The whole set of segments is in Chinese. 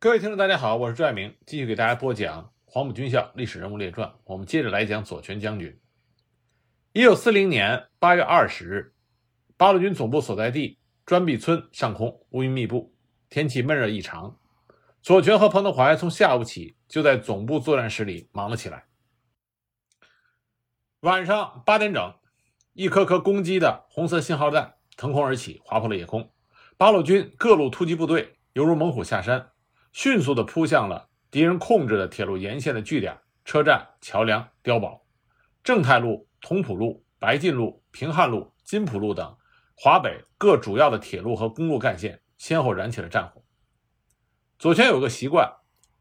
各位听众，大家好，我是朱爱明，继续给大家播讲黄埔军校历史人物列传。我们接着来讲左权将军。一九四零年八月二十日，八路军总部所在地砖壁村上空乌云密布，天气闷热异常。左权和彭德怀从下午起就在总部作战室里忙了起来。晚上八点整，一颗颗攻击的红色信号弹腾空而起，划破了夜空。八路军各路突击部队犹如猛虎下山。迅速地扑向了敌人控制的铁路沿线的据点、车站、桥梁、碉堡。正太路、同蒲路、白晋路、平汉路、金浦路等华北各主要的铁路和公路干线先后燃起了战火。左权有个习惯，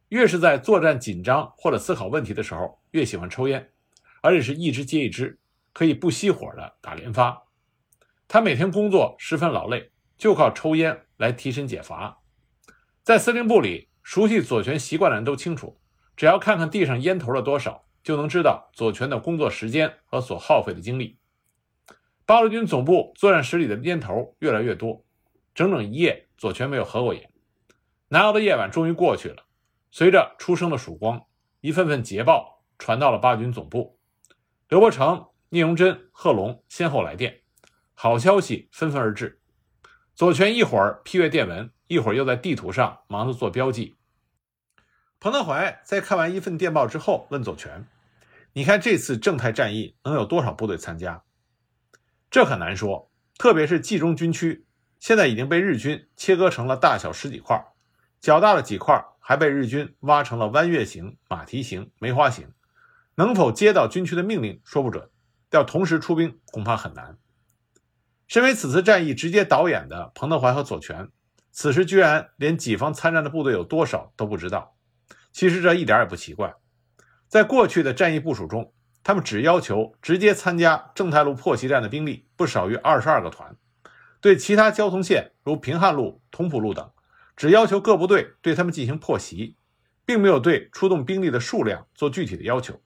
越是在作战紧张或者思考问题的时候，越喜欢抽烟，而且是一支接一支，可以不熄火的打连发。他每天工作十分劳累，就靠抽烟来提神解乏。在司令部里，熟悉左权习惯的人都清楚，只要看看地上烟头的多少，就能知道左权的工作时间和所耗费的精力。八路军总部作战室里的烟头越来越多，整整一夜，左权没有合过眼。难熬的夜晚终于过去了，随着初升的曙光，一份份捷报传到了八军总部。刘伯承、聂荣臻、贺龙先后来电，好消息纷纷而至。左权一会儿批阅电文。一会儿又在地图上忙着做标记。彭德怀在看完一份电报之后，问左权：“你看这次正太战役能有多少部队参加？”这很难说，特别是冀中军区，现在已经被日军切割成了大小十几块，较大的几块还被日军挖成了弯月形、马蹄形、梅花形。能否接到军区的命令，说不准；要同时出兵，恐怕很难。身为此次战役直接导演的彭德怀和左权。此时居然连己方参战的部队有多少都不知道，其实这一点也不奇怪。在过去的战役部署中，他们只要求直接参加正太路破袭战的兵力不少于二十二个团，对其他交通线如平汉路、同蒲路等，只要求各部队对他们进行破袭，并没有对出动兵力的数量做具体的要求。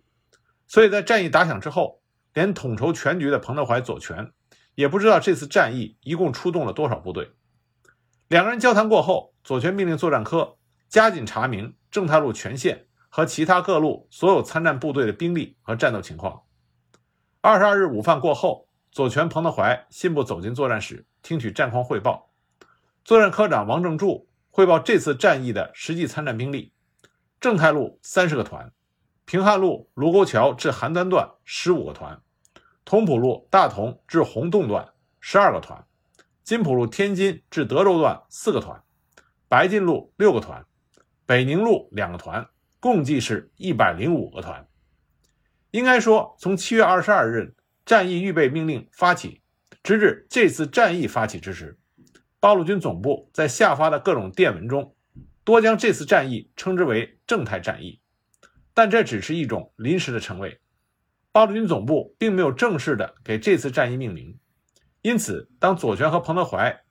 所以在战役打响之后，连统筹全局的彭德怀、左权也不知道这次战役一共出动了多少部队。两个人交谈过后，左权命令作战科加紧查明正太路全线和其他各路所有参战部队的兵力和战斗情况。二十二日午饭过后，左权、彭德怀信步走进作战室，听取战况汇报。作战科长王正柱汇报这次战役的实际参战兵力：正太路三十个团，平汉路卢沟桥至邯郸段十五个团，同蒲路大同至洪洞段十二个团。金浦路天津至德州段四个团，白晋路六个团，北宁路两个团，共计是一百零五个团。应该说，从七月二十二日战役预备命令发起，直至这次战役发起之时，八路军总部在下发的各种电文中，多将这次战役称之为正太战役。但这只是一种临时的称谓，八路军总部并没有正式的给这次战役命名。因此，当左权和彭德怀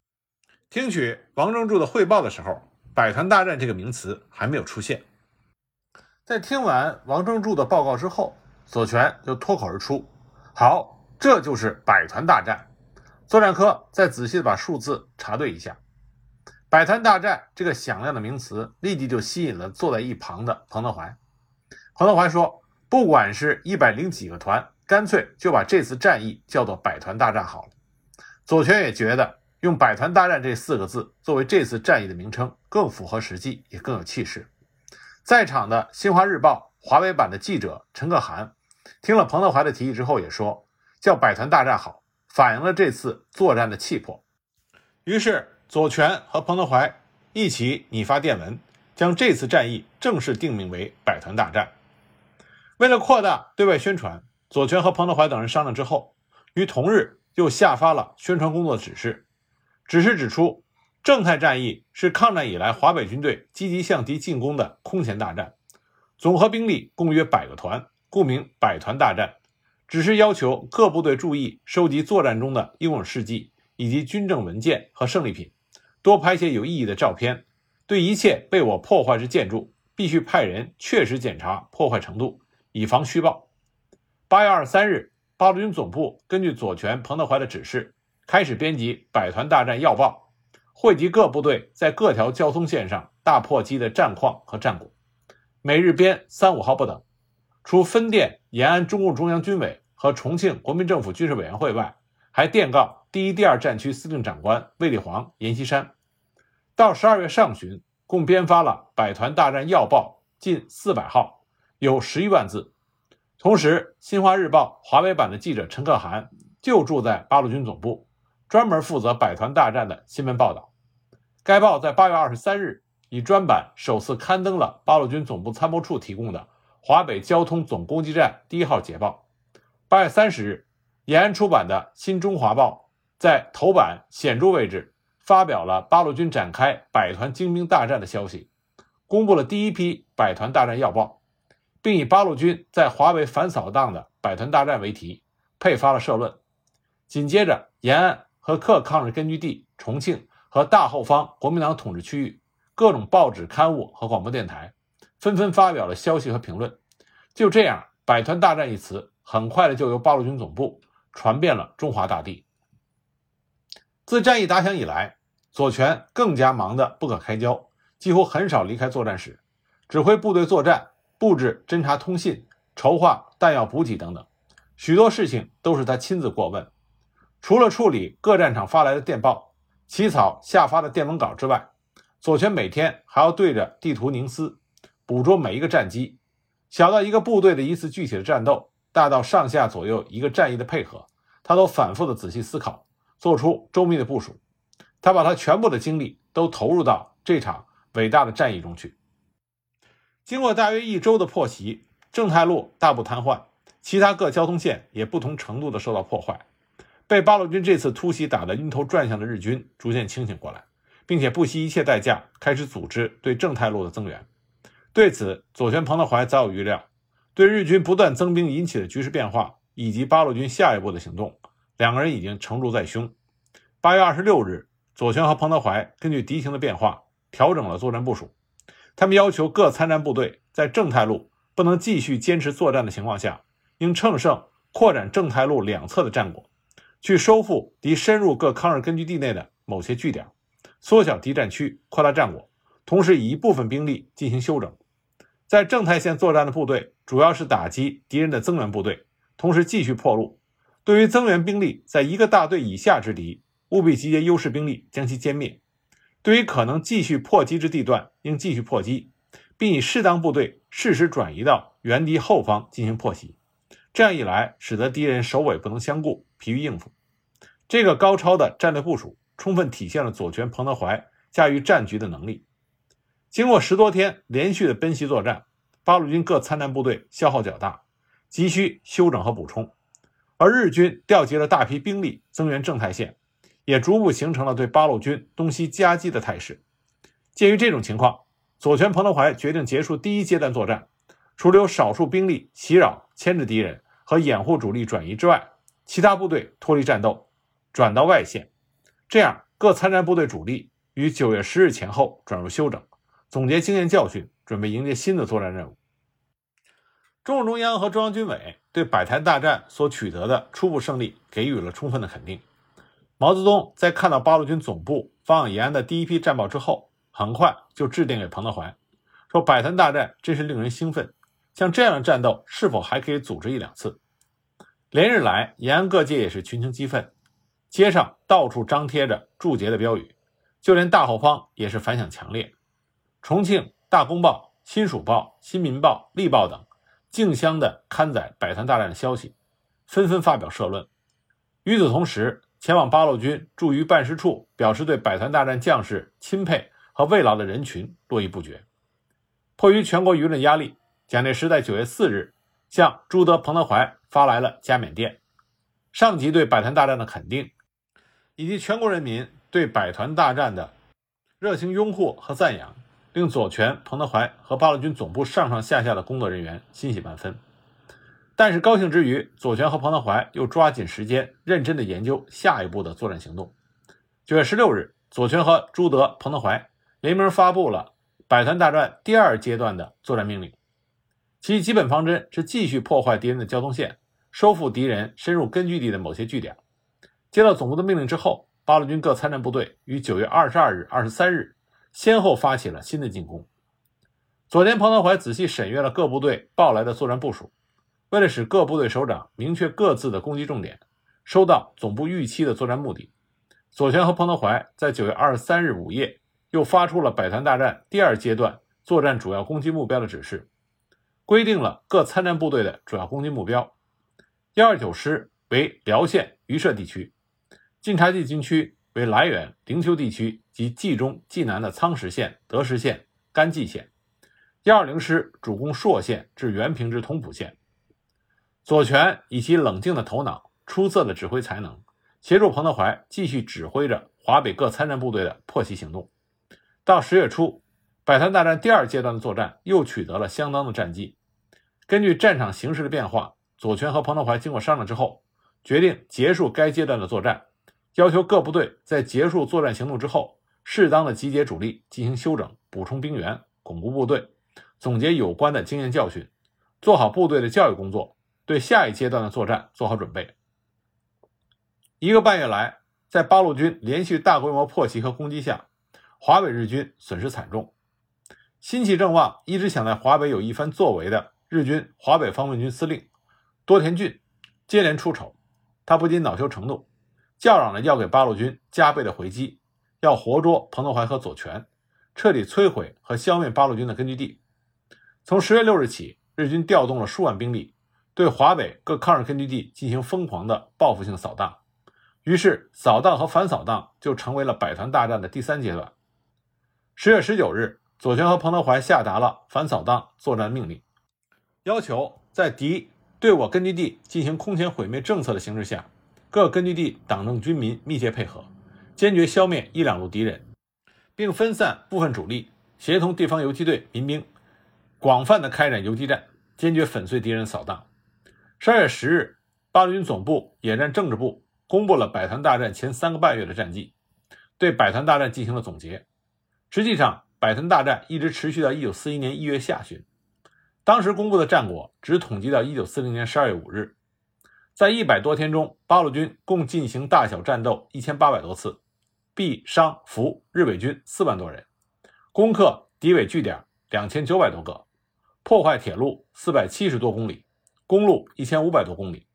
听取王正柱的汇报的时候，“百团大战”这个名词还没有出现。在听完王正柱的报告之后，左权就脱口而出：“好，这就是百团大战。”作战科再仔细的把数字查对一下，“百团大战”这个响亮的名词立即就吸引了坐在一旁的彭德怀。彭德怀说：“不管是一百零几个团，干脆就把这次战役叫做‘百团大战’好了。”左权也觉得用“百团大战”这四个字作为这次战役的名称更符合实际，也更有气势。在场的《新华日报》华北版的记者陈可涵听了彭德怀的提议之后，也说叫“百团大战”好，反映了这次作战的气魄。于是，左权和彭德怀一起拟发电文，将这次战役正式定名为“百团大战”。为了扩大对外宣传，左权和彭德怀等人商量之后，于同日。又下发了宣传工作指示，指示指出，正太战役是抗战以来华北军队积极向敌进攻的空前大战，总和兵力共约百个团，故名百团大战。只是要求各部队注意收集作战中的英勇事迹以及军政文件和胜利品，多拍些有意义的照片。对一切被我破坏之建筑，必须派人确实检查破坏程度，以防虚报。八月二十三日。八路军总部根据左权、彭德怀的指示，开始编辑《百团大战要报》，汇集各部队在各条交通线上大破击的战况和战果，每日编三五号不等。除分电延安中共中央军委和重庆国民政府军事委员会外，还电告第一、第二战区司令长官卫立煌、阎锡山。到十二月上旬，共编发了《百团大战要报》近四百号，有十余万字。同时，《新华日报》华北版的记者陈可涵就住在八路军总部，专门负责百团大战的新闻报道。该报在八月二十三日以专版首次刊登了八路军总部参谋处提供的。华北交通总攻击战第一号捷报。八月三十日，延安出版的《新中华报》在头版显著位置发表了八路军展开百团精兵大战的消息，公布了第一批百团大战要报，并以八路军在华北反扫荡的百团大战为题，配发了社论。紧接着，延安和各抗日根据地、重庆和大后方国民党统治区域各种报纸、刊物和广播电台。纷纷发表了消息和评论，就这样，“百团大战”一词很快的就由八路军总部传遍了中华大地。自战役打响以来，左权更加忙得不可开交，几乎很少离开作战室，指挥部队作战、布置侦察通信、筹划弹药补给等等，许多事情都是他亲自过问。除了处理各战场发来的电报、起草下发的电文稿之外，左权每天还要对着地图凝思。捕捉每一个战机，小到一个部队的一次具体的战斗，大到上下左右一个战役的配合，他都反复的仔细思考，做出周密的部署。他把他全部的精力都投入到这场伟大的战役中去。经过大约一周的破袭，正太路大部瘫痪，其他各交通线也不同程度的受到破坏。被八路军这次突袭打得晕头转向的日军逐渐清醒过来，并且不惜一切代价开始组织对正太路的增援。对此，左权、彭德怀早有预料。对日军不断增兵引起的局势变化，以及八路军下一步的行动，两个人已经成竹在胸。八月二十六日，左权和彭德怀根据敌情的变化，调整了作战部署。他们要求各参战部队在正太路不能继续坚持作战的情况下，应乘胜扩展正太路两侧的战果，去收复敌深入各抗日根据地内的某些据点，缩小敌战区，扩大战果，同时以一部分兵力进行休整。在正太线作战的部队，主要是打击敌人的增援部队，同时继续破路。对于增援兵力在一个大队以下之敌，务必集结优势兵力将其歼灭；对于可能继续破击之地段，应继续破击，并以适当部队适时转移到原敌后方进行破袭。这样一来，使得敌人首尾不能相顾，疲于应付。这个高超的战略部署，充分体现了左权、彭德怀驾驭战局的能力。经过十多天连续的奔袭作战，八路军各参战部队消耗较大，急需休整和补充。而日军调集了大批兵力增援正太线，也逐步形成了对八路军东西夹击的态势。鉴于这种情况，左权、彭德怀决定结束第一阶段作战，除留少数兵力袭扰、牵制敌人和掩护主力转移之外，其他部队脱离战斗，转到外线。这样，各参战部队主力于九月十日前后转入休整。总结经验教训，准备迎接新的作战任务。中共中央和中央军委对百团大战所取得的初步胜利给予了充分的肯定。毛泽东在看到八路军总部发往延安的第一批战报之后，很快就致电给彭德怀，说：“百团大战真是令人兴奋，像这样的战斗是否还可以组织一两次？”连日来，延安各界也是群情激愤，街上到处张贴着祝捷的标语，就连大后方也是反响强烈。重庆《大公报》《新蜀报》《新民报》《力报》等竞相的刊载百团大战的消息，纷纷发表社论。与此同时，前往八路军驻豫办事处表示对百团大战将士钦佩和慰劳的人群络绎不绝。迫于全国舆论压力，蒋介石在九月四日向朱德、彭德怀发来了加冕电，上级对百团大战的肯定，以及全国人民对百团大战的热情拥护和赞扬。令左权、彭德怀和八路军总部上上下下的工作人员欣喜万分。但是高兴之余，左权和彭德怀又抓紧时间，认真的研究下一步的作战行动。九月十六日，左权和朱德、彭德怀联名发布了百团大战第二阶段的作战命令，其基本方针是继续破坏敌人的交通线，收复敌人深入根据地的某些据点。接到总部的命令之后，八路军各参战部队于九月二十二日、二十三日先后发起了新的进攻。佐田彭德怀仔细审阅了各部队报来的作战部署，为了使各部队首长明确各自的攻击重点，收到总部预期的作战目的，左权和彭德怀在9月23日午夜又发出了百团大战第二阶段作战主要攻击目标的指示，规定了各参战部队的主要攻击目标。幺二九师为辽县榆社地区，晋察冀军区为涞源灵丘地区及冀中、冀南的苍石县、德石县、甘济县。幺二零师主攻朔县至原平之同蒲县。左权以其冷静的头脑、出色的指挥才能，协助彭德怀继续指挥着华北各参战部队的破袭行动。到十月初，百团大战第二阶段的作战又取得了相当的战绩。根据战场形势的变化。左权和彭德怀经过商量之后，决定结束该阶段的作战，要求各部队在结束作战行动之后，适当的集结主力进行休整、补充兵员、巩固部队，总结有关的经验教训，做好部队的教育工作，对下一阶段的作战做好准备。一个半月来，在八路军连续大规模破袭和攻击下，华北日军损失惨重。心气正旺、一直想在华北有一番作为的日军华北方面军司令。多田骏接连出丑，他不仅恼羞成怒，叫嚷着要给八路军加倍的回击，要活捉彭德怀和左权，彻底摧毁和消灭八路军的根据地。从十月六日起，日军调动了数万兵力，对华北各抗日根据地进行疯狂的报复性扫荡。于是，扫荡和反扫荡就成为了百团大战的第三阶段。十月十九日，左权和彭德怀下达了反扫荡作战命令，要求在敌。对我根据地进行空前毁灭政策的形势下，各根据地党政军民密切配合，坚决消灭一两路敌人，并分散部分主力，协同地方游击队民兵，广泛的开展游击战，坚决粉碎敌人扫荡。十二月十日，八路军总部野战政治部公布了百团大战前三个半月的战绩，对百团大战进行了总结。实际上，百团大战一直持续到一九四一年一月下旬。当时公布的战果只统计到一九四零年十二月五日，在一百多天中，八路军共进行大小战斗一千八百多次，毙伤俘日伪军四万多人，攻克敌伪据点两千九百多个，破坏铁路四百七十多公里，公路一千五百多公里，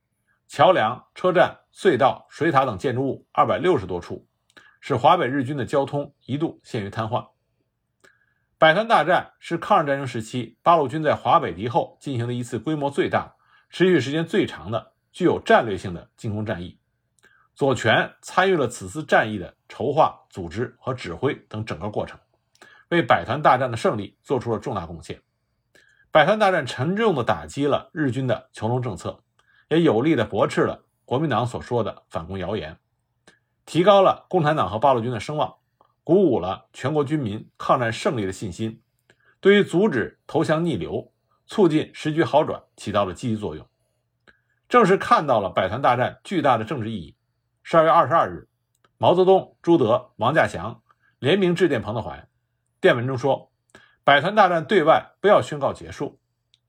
桥梁、车站、隧道、水塔等建筑物二百六十多处，使华北日军的交通一度陷于瘫痪。百团大战是抗日战争时期八路军在华北敌后进行的一次规模最大、持续时间最长的、具有战略性的进攻战役。左权参与了此次战役的筹划、组织和指挥等整个过程，为百团大战的胜利做出了重大贡献。百团大战沉重地打击了日军的囚笼政策，也有力地驳斥了国民党所说的反共谣言，提高了共产党和八路军的声望。鼓舞了全国军民抗战胜利的信心，对于阻止投降逆流、促进时局好转起到了积极作用。正是看到了百团大战巨大的政治意义，十二月二十二日，毛泽东、朱德、王稼祥联名致电彭德怀，电文中说：“百团大战对外不要宣告结束，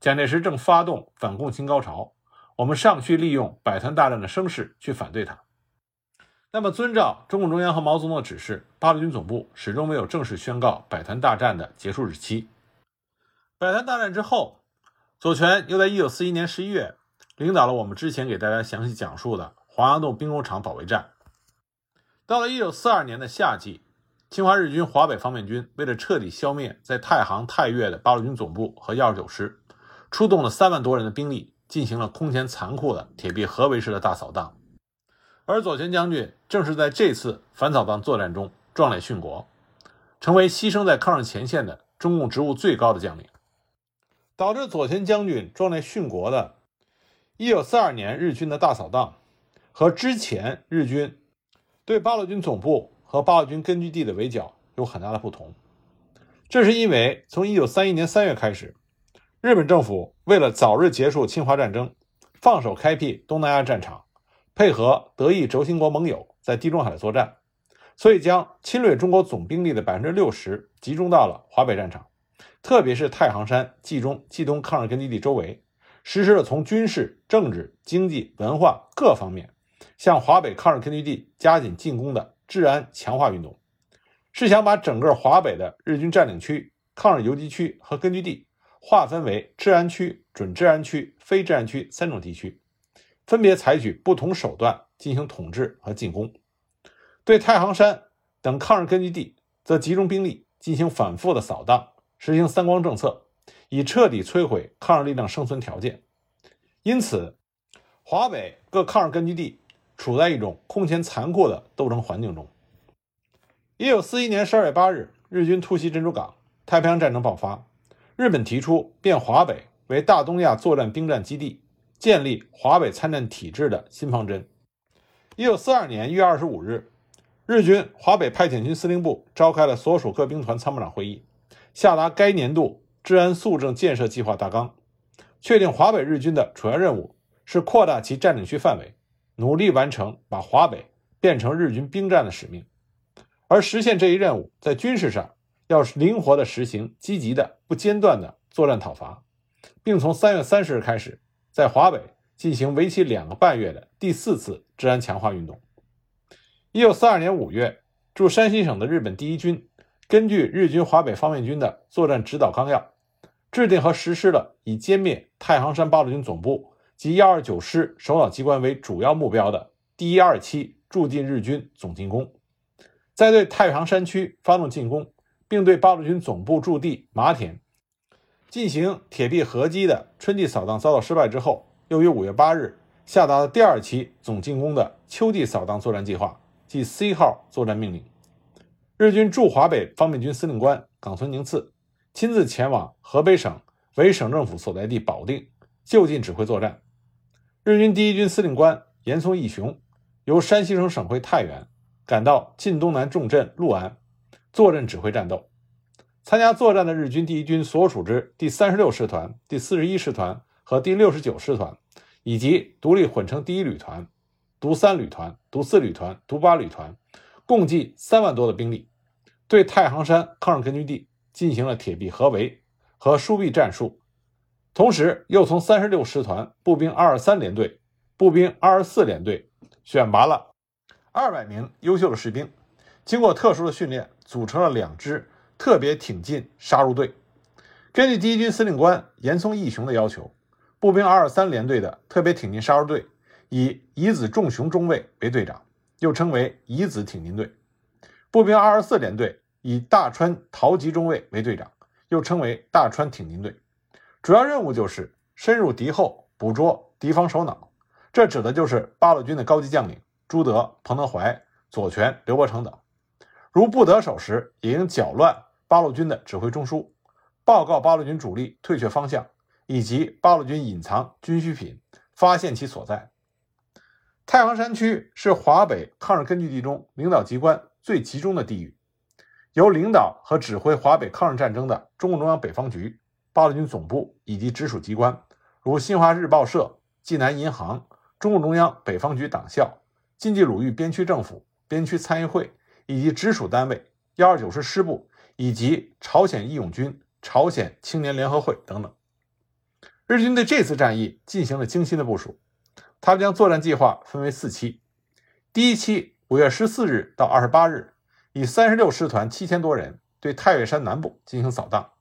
蒋介石正发动反共新高潮，我们尚需利用百团大战的声势去反对他。”那么，遵照中共中央和毛泽东的指示，八路军总部始终没有正式宣告百团大战的结束日期。百团大战之后，左权又在1941年11月领导了我们之前给大家详细讲述的黄崖洞兵工厂保卫战。到了1942年的夏季，侵华日军华北方面军为了彻底消灭在太行、太岳的八路军总部和129师，出动了三万多人的兵力，进行了空前残酷的铁壁合围式的大扫荡。而左权将军正是在这次反扫荡作战中壮烈殉国，成为牺牲在抗日前线的中共职务最高的将领。导致左权将军壮烈殉国的1942年日军的大扫荡，和之前日军对八路军总部和八路军根据地的围剿有很大的不同。这是因为从1931年3月开始，日本政府为了早日结束侵华战争，放手开辟东南亚战场。配合德意轴心国盟友在地中海作战，所以将侵略中国总兵力的百分之六十集中到了华北战场，特别是太行山、冀中、冀东抗日根据地周围，实施了从军事、政治、经济、文化各方面向华北抗日根据地加紧进攻的治安强化运动，是想把整个华北的日军占领区、抗日游击区和根据地划分为治安区、准治安区、非治安区三种地区，分别采取不同手段进行统治和进攻。对太行山等抗日根据地，则集中兵力进行反复的扫荡，实行三光政策，以彻底摧毁抗日力量生存条件。因此，华北各抗日根据地处在一种空前残酷的斗争环境中。一九四一年十二月八日，日军突袭珍珠港，太平洋战争爆发。日本提出变华北为大东亚作战兵站基地，建立华北参战体制的新方针。一九四二年一月二十五日，日军华北派遣军司令部召开了所属各兵团参谋长会议，下达该年度治安肃正建设计划大纲。确定华北日军的主要任务是扩大其占领区范围，努力完成把华北变成日军兵站的使命。而实现这一任务，在军事上要灵活地实行积极的、不间断的作战讨伐，并从三月三十日开始，在华北进行为期两个半月的第四次治安强化运动。一九四二年五月，驻山西省的日本第一军根据日军华北方面军的作战指导纲要。制定和实施了以歼灭太行山八路军总部及幺二九师首脑机关为主要目标的第一二期驻进日军总进攻，在对太行山区发动进攻，并对八路军总部驻地麻田进行铁壁合击的春季扫荡遭到失败之后，又于五月八日下达了第二期总进攻的秋季扫荡作战计划，即 C 号作战命令。日军驻华北方面军司令官冈村宁次。亲自前往河北省为省政府所在地保定，就近指挥作战。日军第一军司令官岩松义雄由山西省省会太原赶到晋东南重镇六安，坐镇指挥战斗。参加作战的日军第一军所属之第三十六师团、第四十一师团和第六十九师团，以及独立混成第一旅团、独三旅团、独四旅团、独八旅团，共计三万多的兵力，对太行山抗日根据地。进行了铁壁合围和疏壁战术，同时又从三十六师团步兵二二三联队、步兵二二四联队选拔了二百名优秀的士兵，经过特殊的训练，组成了两支特别挺进杀入队。根据第一军司令官岩松义雄的要求，步兵二二三联队的特别挺进杀入队以乙子重雄中尉为队长，又称为乙子挺进队；步兵二二四联队。以大川桃吉中尉为队长，又称为大川挺进队，主要任务就是深入敌后，捕捉敌方首脑。这指的就是八路军的高级将领朱德、彭德怀、左权、刘伯承等。如不得手时，也应搅乱八路军的指挥中枢，报告八路军主力退却方向，以及八路军隐藏军需品，发现其所在。太行山区是华北抗日根据地中领导机关最集中的地域。由领导和指挥华北抗日战争的中共中央北方局、八路军总部以及直属机关，如新华日报社、济南银行、中共中央北方局党校、晋冀鲁豫边区政府、边区参议会以及直属单位、幺二九师师部以及朝鲜义勇军、朝鲜青年联合会等等。日军对这次战役进行了精心的部署，他们将作战计划分为四期，第一期五月十四日到二十八日。以三十六师团七千多人对太岳山南部进行扫荡。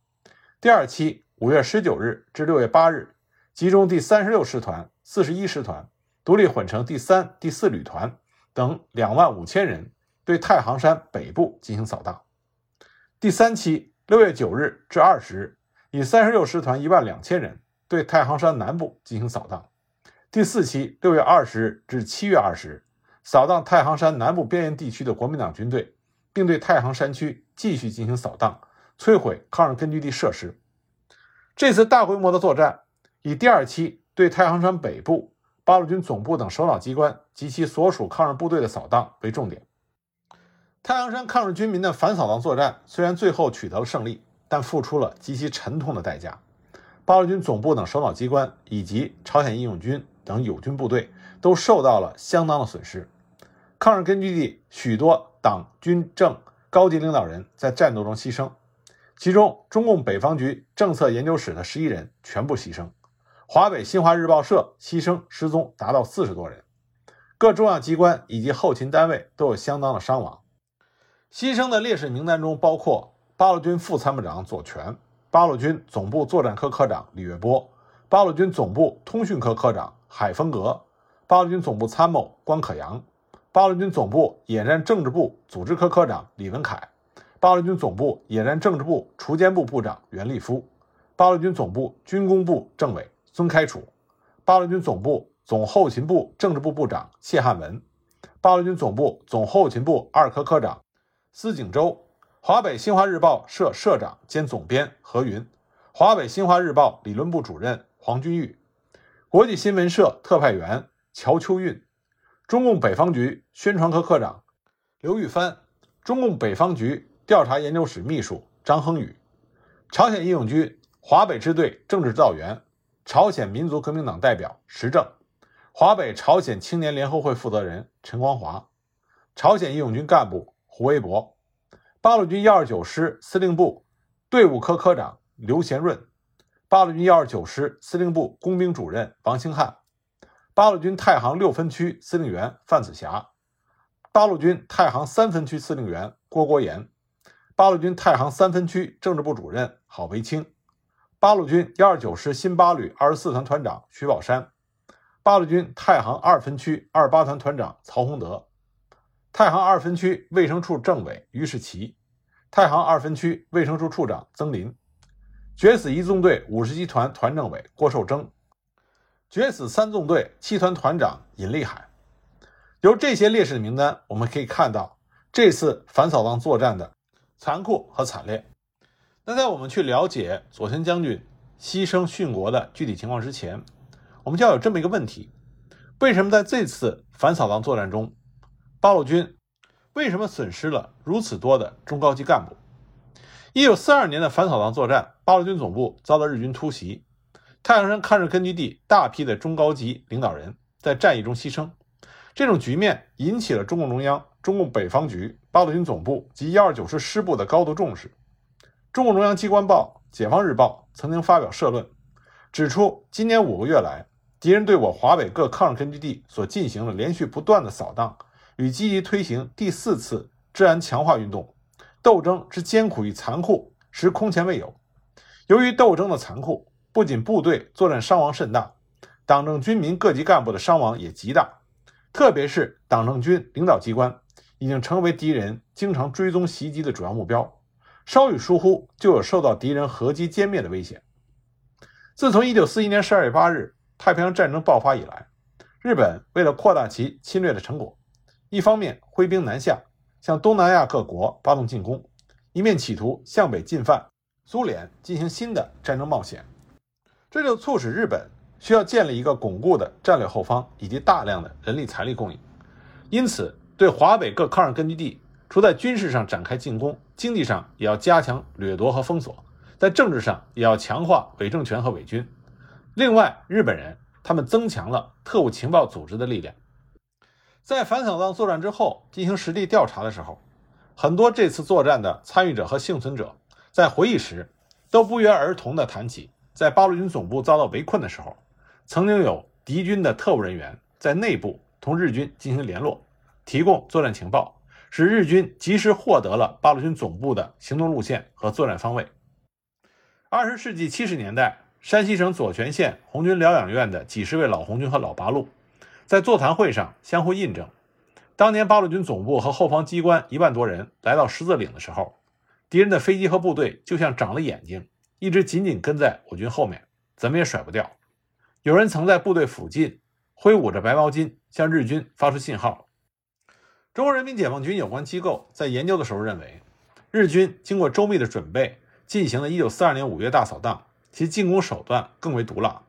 第二期五月十九日至六月八日，集中第三十六师团、四十一师团、独立混成第三、第四旅团等两万五千人对太行山北部进行扫荡。第三期六月九日至二十日，以三十六师团一万两千人对太行山南部进行扫荡。第四期六月二十日至七月二十日，扫荡太行山南部边缘地区的国民党军队。并对太行山区继续进行扫荡，摧毁抗日根据地设施。这次大规模的作战，以第二期对太行山北部八路军总部等首脑机关及其所属抗日部队的扫荡为重点。太行山抗日军民的反扫荡作战虽然最后取得了胜利，但付出了极其沉痛的代价。八路军总部等首脑机关以及朝鲜义勇军等友军部队都受到了相当的损失。抗日根据地许多。党军政高级领导人在战斗中牺牲，其中中共北方局政策研究室的十一人全部牺牲，华北新华日报社牺牲失踪达到四十多人。各重要机关以及后勤单位都有相当的伤亡。牺牲的烈士名单中包括八路军副参谋长左权、八路军总部作战科科长李月波、八路军总部通讯科科长海峰阁、八路军总部参谋关可扬、八路军总部野战政治部组织科科长李文凯、八路军总部野战政治部锄奸部部长袁立夫、八路军总部军工部政委孙开楚、八路军总部总后勤部政治部部长谢汉文、八路军总部总后勤部二科科长。司景洲，华北新华日报社社长兼总编何云，华北新华日报理论部主任黄君玉，国际新闻社特派员乔秋运，中共北方局宣传科科长刘玉帆，中共北方局调查研究室秘书张亨宇，朝鲜义勇军华北支队政治指导员朝鲜民族革命党代表石正，华北朝鲜青年联合会负责人陈光华，朝鲜义勇军干部。胡维博，八路军幺二九师司令部队伍科科长刘贤润，八路军幺二九师司令部工兵主任王兴汉，八路军太行六分区司令员范子霞，八路军太行三分区司令员郭国炎，八路军太行三分区政治部主任郝维清，八路军幺二九师新八旅二十四团团长徐宝山，八路军太行二分区二八团团长曹洪德。太行二分区卫生处政委于世奇，太行二分区卫生处处长曾林，决死一纵队五十集团团政委郭寿征，决死三纵队七团团长尹立海。由这些烈士的名单，我们可以看到这次反扫荡作战的残酷和惨烈。那在我们去了解左权将军牺牲殉国的具体情况之前，我们就要有这么一个问题：为什么在这次反扫荡作战中？八路军为什么损失了如此多的中高级干部？一九四二年的反扫荡作战，八路军总部遭到日军突袭，太阳山抗日根据地大批的中高级领导人在战役中牺牲。这种局面引起了中共中央、中共北方局、八路军总部及幺二九师师部的高度重视。中共中央机关报《解放日报》曾经发表社论，指出今年五个月来，敌人对我华北各抗日根据地所进行了连续不断的扫荡。与积极推行第四次治安强化运动，斗争之艰苦与残酷实空前未有。由于斗争的残酷，不仅部队作战伤亡甚大，党政军民各级干部的伤亡也极大。特别是党政军领导机关已经成为敌人经常追踪袭击的主要目标，稍有疏忽就有受到敌人合击歼灭的危险。自从1941年12月8日太平洋战争爆发以来，日本为了扩大其侵略的成果。一方面挥兵南下，向东南亚各国发动进攻；一面企图向北进犯苏联，进行新的战争冒险。这就促使日本需要建立一个巩固的战略后方以及大量的人力财力供应。因此，对华北各抗日根据地，除在军事上展开进攻，经济上也要加强掠夺和封锁，在政治上也要强化伪政权和伪军。另外，日本人他们增强了特务情报组织的力量。在反扫荡作战之后进行实地调查的时候，很多这次作战的参与者和幸存者在回忆时，都不约而同地谈起，在八路军总部遭到围困的时候，曾经有敌军的特务人员在内部同日军进行联络，提供作战情报，使日军及时获得了八路军总部的行动路线和作战方位。二十世纪七十年代，山西省左权县红军疗养院的几十位老红军和老八路。在座谈会上相互印证，当年八路军总部和后方机关一万多人来到十字岭的时候，敌人的飞机和部队就像长了眼睛，一直紧紧跟在我军后面，怎么也甩不掉。有人曾在部队附近挥舞着白毛巾向日军发出信号。中国人民解放军有关机构在研究的时候认为，日军经过周密的准备进行了一九四二年五月大扫荡，其进攻手段更为毒辣。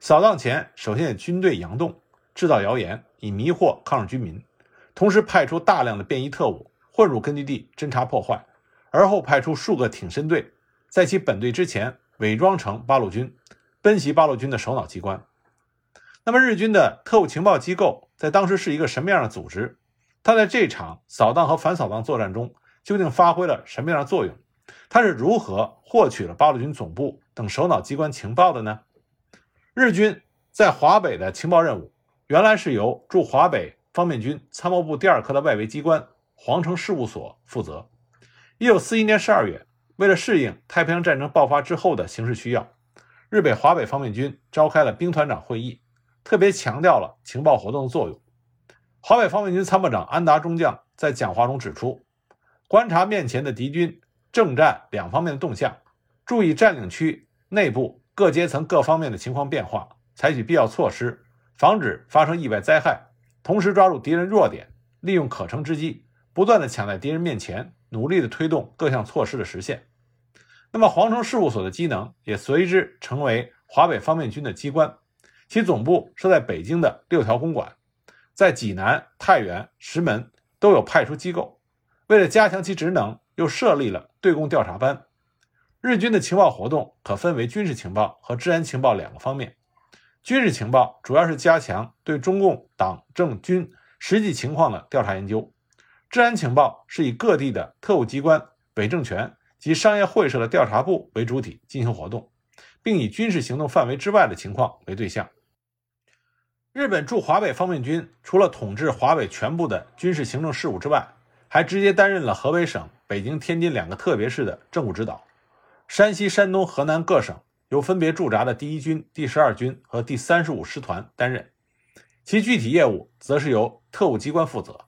扫荡前，首先以军队佯动。制造谣言以迷惑抗日军民，同时派出大量的便衣特务混入根据地侦查破坏，而后派出数个挺身队，在其本队之前伪装成八路军，奔袭八路军的首脑机关。那么日军的特务情报机构在当时是一个什么样的组织？他在这场扫荡和反扫荡作战中究竟发挥了什么样的作用？他是如何获取了八路军总部等首脑机关情报的呢？日军在华北的情报任务。原来是由驻华北方面军参谋部第二科的外围机关皇城事务所负责。一九四一年十二月，为了适应太平洋战争爆发之后的形势需要，日北华北方面军召开了兵团长会议，特别强调了情报活动的作用。华北方面军参谋长安达中将在讲话中指出，观察面前的敌军政战两方面的动向，注意占领区内部各阶层各方面的情况变化，采取必要措施，防止发生意外灾害。同时抓住敌人弱点，利用可乘之机，不断的抢在敌人面前，努力的推动各项措施的实现。那么，皇城事务所的机能也随之成为华北方面军的机关，其总部设在北京的六条公馆。在济南、太原、石门都有派出机构。为了加强其职能，又设立了对共调查班。日军的情报活动可分为军事情报和治安情报两个方面。军事情报主要是加强对中共党政军实际情况的调查研究；治安情报是以各地的特务机关、伪政权及商业会社的调查部为主体进行活动，并以军事行动范围之外的情况为对象。日本驻华北方面军除了统治华北全部的军事行政事务之外，还直接担任了河北省、北京、天津两个特别市的政务指导。山西、山东、河南各省由分别驻扎的第一军、第十二军和第三十五师团担任，其具体业务则是由特务机关负责。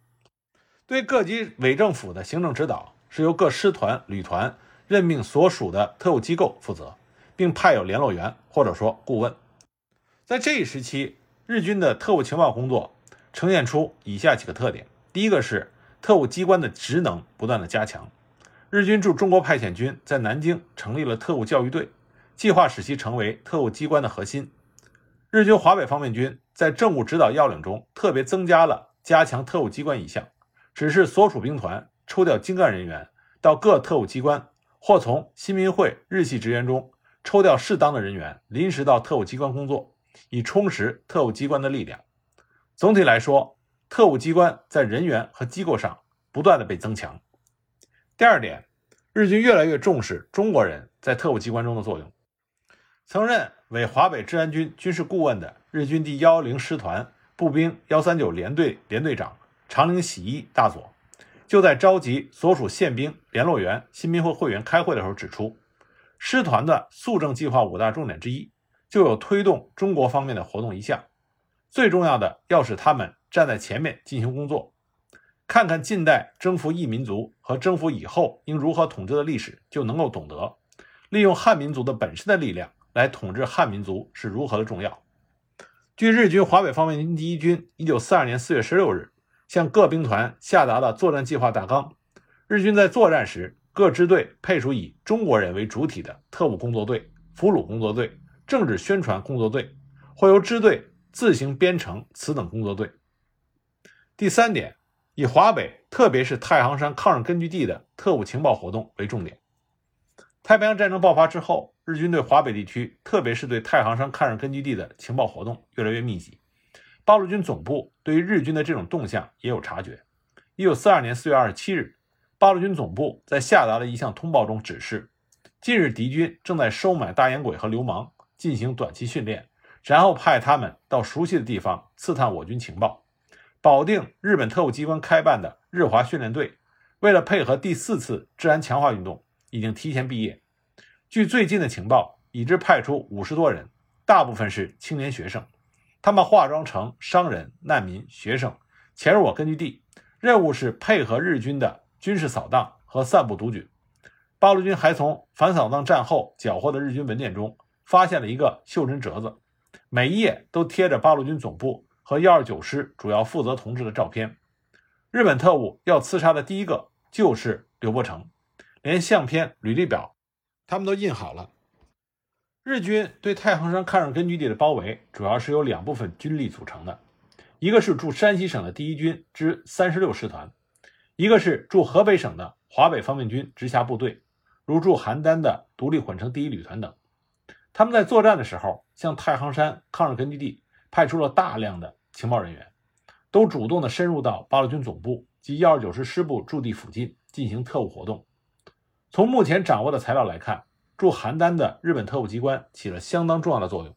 对各级伪政府的行政指导是由各师团、旅团任命所属的特务机构负责，并派有联络员或者说顾问。在这一时期。日军的特务情报工作呈现出以下几个特点：第一个是特务机关的职能不断的加强。日军驻中国派遣军在南京成立了特务教育队，计划使其成为特务机关的核心。日军华北方面军在政务指导要领中特别增加了加强特务机关一项，指示所属兵团抽调精干人员到各特务机关，或从新民会日系职员中抽调适当的人员临时到特务机关工作。以充实特务机关的力量。总体来说，特务机关在人员和机构上不断的被增强。第二点，日军越来越重视中国人在特务机关中的作用。曾任伪华北治安军军事顾问的日军第幺零师团步兵幺三九联队联队长长岭喜一大佐，就在召集所属宪兵、联络员、新民会会员开会的时候指出，师团的肃正计划五大重点之一。就有推动中国方面的活动一项，最重要的要使他们站在前面进行工作，看看近代征服异民族和征服以后应如何统治的历史，就能够懂得利用汉民族的本身的力量来统治汉民族是如何的重要。据日军华北方面军第一军一九四二年四月十六日向各兵团下达的作战计划大纲，日军在作战时各支队配属以中国人为主体的特务工作队、俘虏工作队。政治宣传工作队或由支队自行编成此等工作队。第三点，以华北，特别是太行山抗日根据地的特务情报活动为重点。太平洋战争爆发之后，日军对华北地区，特别是对太行山抗日根据地的情报活动越来越密集。八路军总部对于日军的这种动向也有察觉。一九四二年四月二十七日，八路军总部在下达了一项通报中指示：近日敌军正在收买大烟鬼和流氓。进行短期训练，然后派他们到熟悉的地方刺探我军情报。保定日本特务机关开办的日华训练队，为了配合第四次治安强化运动，已经提前毕业。据最近的情报，已知派出五十多人，大部分是青年学生。他们化妆成商人、难民、学生，潜入我根据地，任务是配合日军的军事扫荡和散布毒菌。八路军还从反扫荡战后缴获的日军文件中。发现了一个袖珍折子，每一页都贴着八路军总部和幺二九师主要负责同志的照片。日本特务要刺杀的第一个就是刘伯承，连相片、履历表他们都印好了。日军对太行山抗日根据地的包围主要是由两部分军力组成的，一个是驻山西省的第一军之三十六师团，一个是驻河北省的华北方面军直辖部队，如驻邯郸的独立混成第一旅团等。他们在作战的时候，向太行山抗日根据地派出了大量的情报人员，都主动的深入到八路军总部及幺二九师师部驻地附近进行特务活动。从目前掌握的材料来看，驻邯郸的日本特务机关起了相当重要的作用。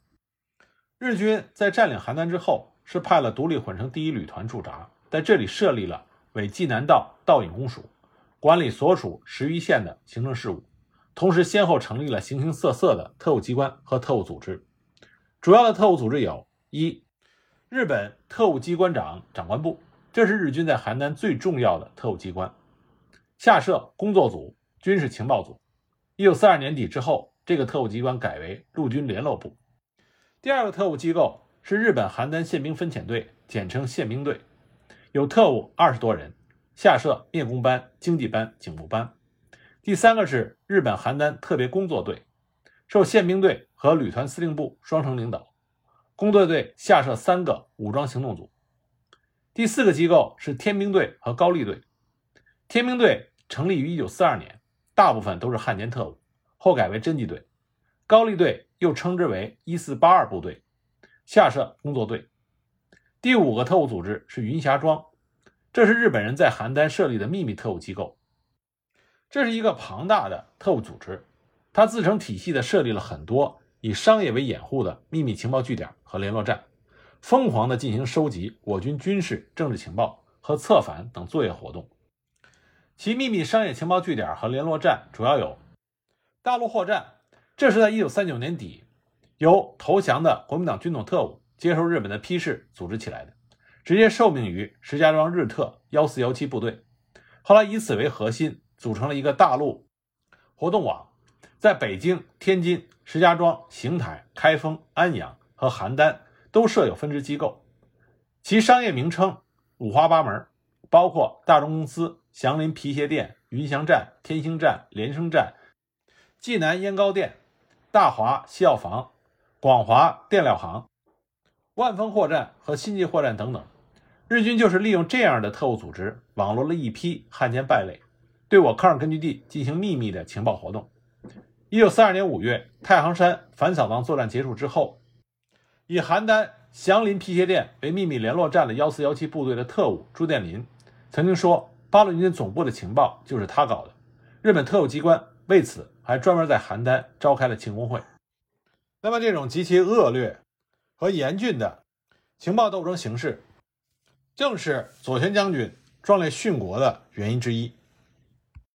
日军在占领邯郸之后，是派了独立混成第一旅团驻扎，在这里设立了伪济南道道尹公署，管理所属十余县的行政事务，同时先后成立了形形色色的特务机关和特务组织。主要的特务组织有：一、日本特务机关长长官部，这是日军在邯郸最重要的特务机关，下设工作组、军事情报组。一九四二年底之后，这个特务机关改为陆军联络部。第二个特务机构是日本邯郸宪兵分遣队，简称宪兵队，有特务二十多人，下设灭工班、经济班、警务班。第三个是日本邯郸特别工作队，受宪兵队和旅团司令部双城领导，工作队下设三个武装行动组。第四个机构是天兵队和高丽队，天兵队成立于一九四二年。大部分都是汉奸特务，后改为侦缉队。高丽队又称之为一四八二部队，下设工作队。第五个特务组织是云霞庄，这是日本人在邯郸设立的秘密特务机构。这是一个庞大的特务组织，它自成体系的设立了很多以商业为掩护的秘密情报据点和联络站，疯狂地进行收集我军军事、政治情报和策反等作业活动。其秘密商业情报据点和联络站主要有大陆货站，这是在一九三九年底由投降的国民党军统特务接受日本的批示组织起来的，直接受命于石家庄日特幺四幺七部队，后来以此为核心组成了一个大陆活动网，在北京、天津、石家庄、邢台、开封、安阳和邯郸都设有分支机构，其商业名称五花八门，包括大中公司。祥林皮鞋店、云祥站、天兴站、连升站、济南烟膏店、大华西药房、广华电料行、万丰货站和新记货站等等，日军就是利用这样的特务组织，网罗了一批汉奸败类，对我抗日根据地进行秘密的情报活动。一九四二年五月，太行山反扫荡作战结束之后，以邯郸祥林皮鞋店为秘密联络站的幺四幺七部队的特务朱殿林曾经说。八路军总部的情报就是他搞的，日本特务机关为此还专门在邯郸召开了庆功会。那么，这种极其恶劣和严峻的情报斗争形式，正是左权将军壮烈殉国的原因之一。